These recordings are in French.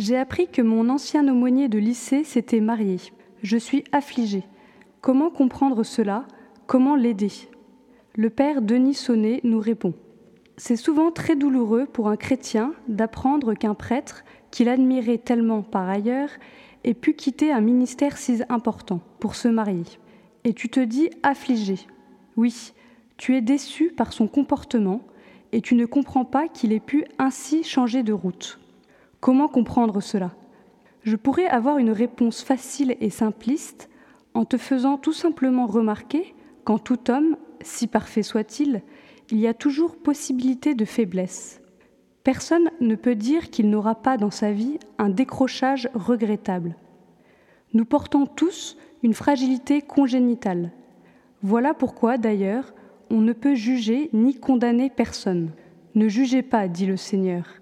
J'ai appris que mon ancien aumônier de lycée s'était marié. Je suis affligée. Comment comprendre cela? Comment l'aider? Le père Denis Sonnet nous répond. C'est souvent très douloureux pour un chrétien d'apprendre qu'un prêtre, qu'il admirait tellement par ailleurs, ait pu quitter un ministère si important pour se marier. Et tu te dis affligé. Oui, tu es déçu par son comportement et tu ne comprends pas qu'il ait pu ainsi changer de route. Comment comprendre cela? Je pourrais avoir une réponse facile et simpliste en te faisant tout simplement remarquer qu'en tout homme, si parfait soit-il, il y a toujours possibilité de faiblesse. Personne ne peut dire qu'il n'aura pas dans sa vie un décrochage regrettable. Nous portons tous une fragilité congénitale. Voilà pourquoi, d'ailleurs, on ne peut juger ni condamner personne. Ne jugez pas, dit le Seigneur,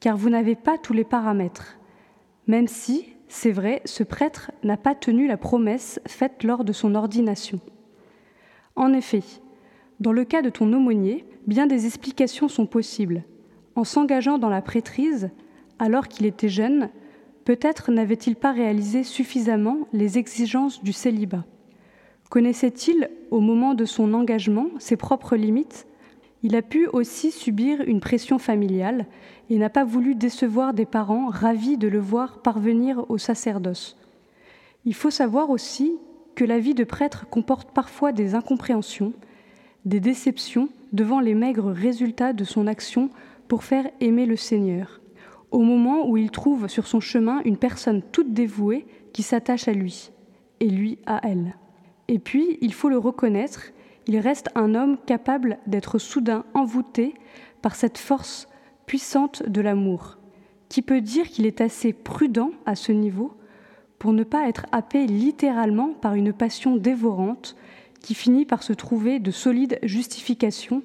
car vous n'avez pas tous les paramètres, même si, c'est vrai, ce prêtre n'a pas tenu la promesse faite lors de son ordination. En effet, dans le cas de ton aumônier, bien des explications sont possibles. En s'engageant dans la prêtrise, alors qu'il était jeune, peut-être n'avait-il pas réalisé suffisamment les exigences du célibat. Connaissait-il, au moment de son engagement, ses propres limites Il a pu aussi subir une pression familiale et n'a pas voulu décevoir des parents ravis de le voir parvenir au sacerdoce. Il faut savoir aussi que la vie de prêtre comporte parfois des incompréhensions, des déceptions devant les maigres résultats de son action pour faire aimer le Seigneur, au moment où il trouve sur son chemin une personne toute dévouée qui s'attache à lui, et lui à elle. Et puis, il faut le reconnaître, il reste un homme capable d'être soudain envoûté par cette force puissante de l'amour. Qui peut dire qu'il est assez prudent à ce niveau pour ne pas être happé littéralement par une passion dévorante qui finit par se trouver de solides justifications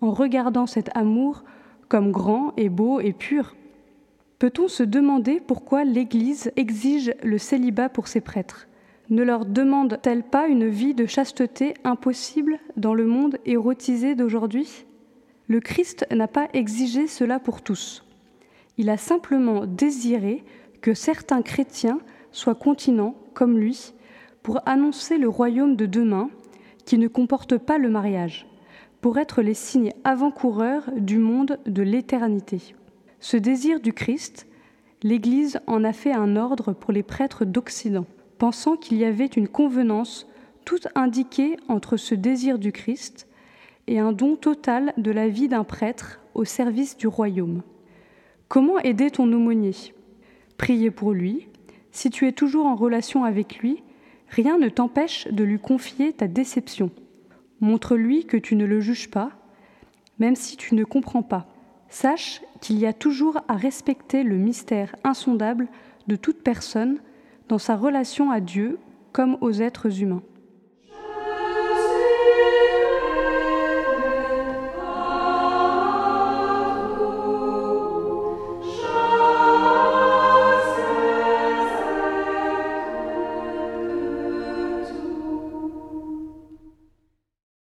en regardant cet amour comme grand et beau et pur? Peut-on se demander pourquoi l'Église exige le célibat pour ses prêtres? Ne leur demande-t-elle pas une vie de chasteté impossible dans le monde érotisé d'aujourd'hui? Le Christ n'a pas exigé cela pour tous. Il a simplement désiré que certains chrétiens soient continents, comme lui, pour annoncer le royaume de demain qui ne comporte pas le mariage, pour être les signes avant-coureurs du monde de l'éternité. Ce désir du Christ, l'Église en a fait un ordre pour les prêtres d'Occident, pensant qu'il y avait une convenance toute indiquée entre ce désir du Christ et un don total de la vie d'un prêtre au service du royaume. Comment aider ton aumônier? Prier pour lui. Si tu es toujours en relation avec lui, rien ne t'empêche de lui confier ta déception. Montre-lui que tu ne le juges pas, même si tu ne comprends pas. Sache qu'il y a toujours à respecter le mystère insondable de toute personne dans sa relation à Dieu comme aux êtres humains.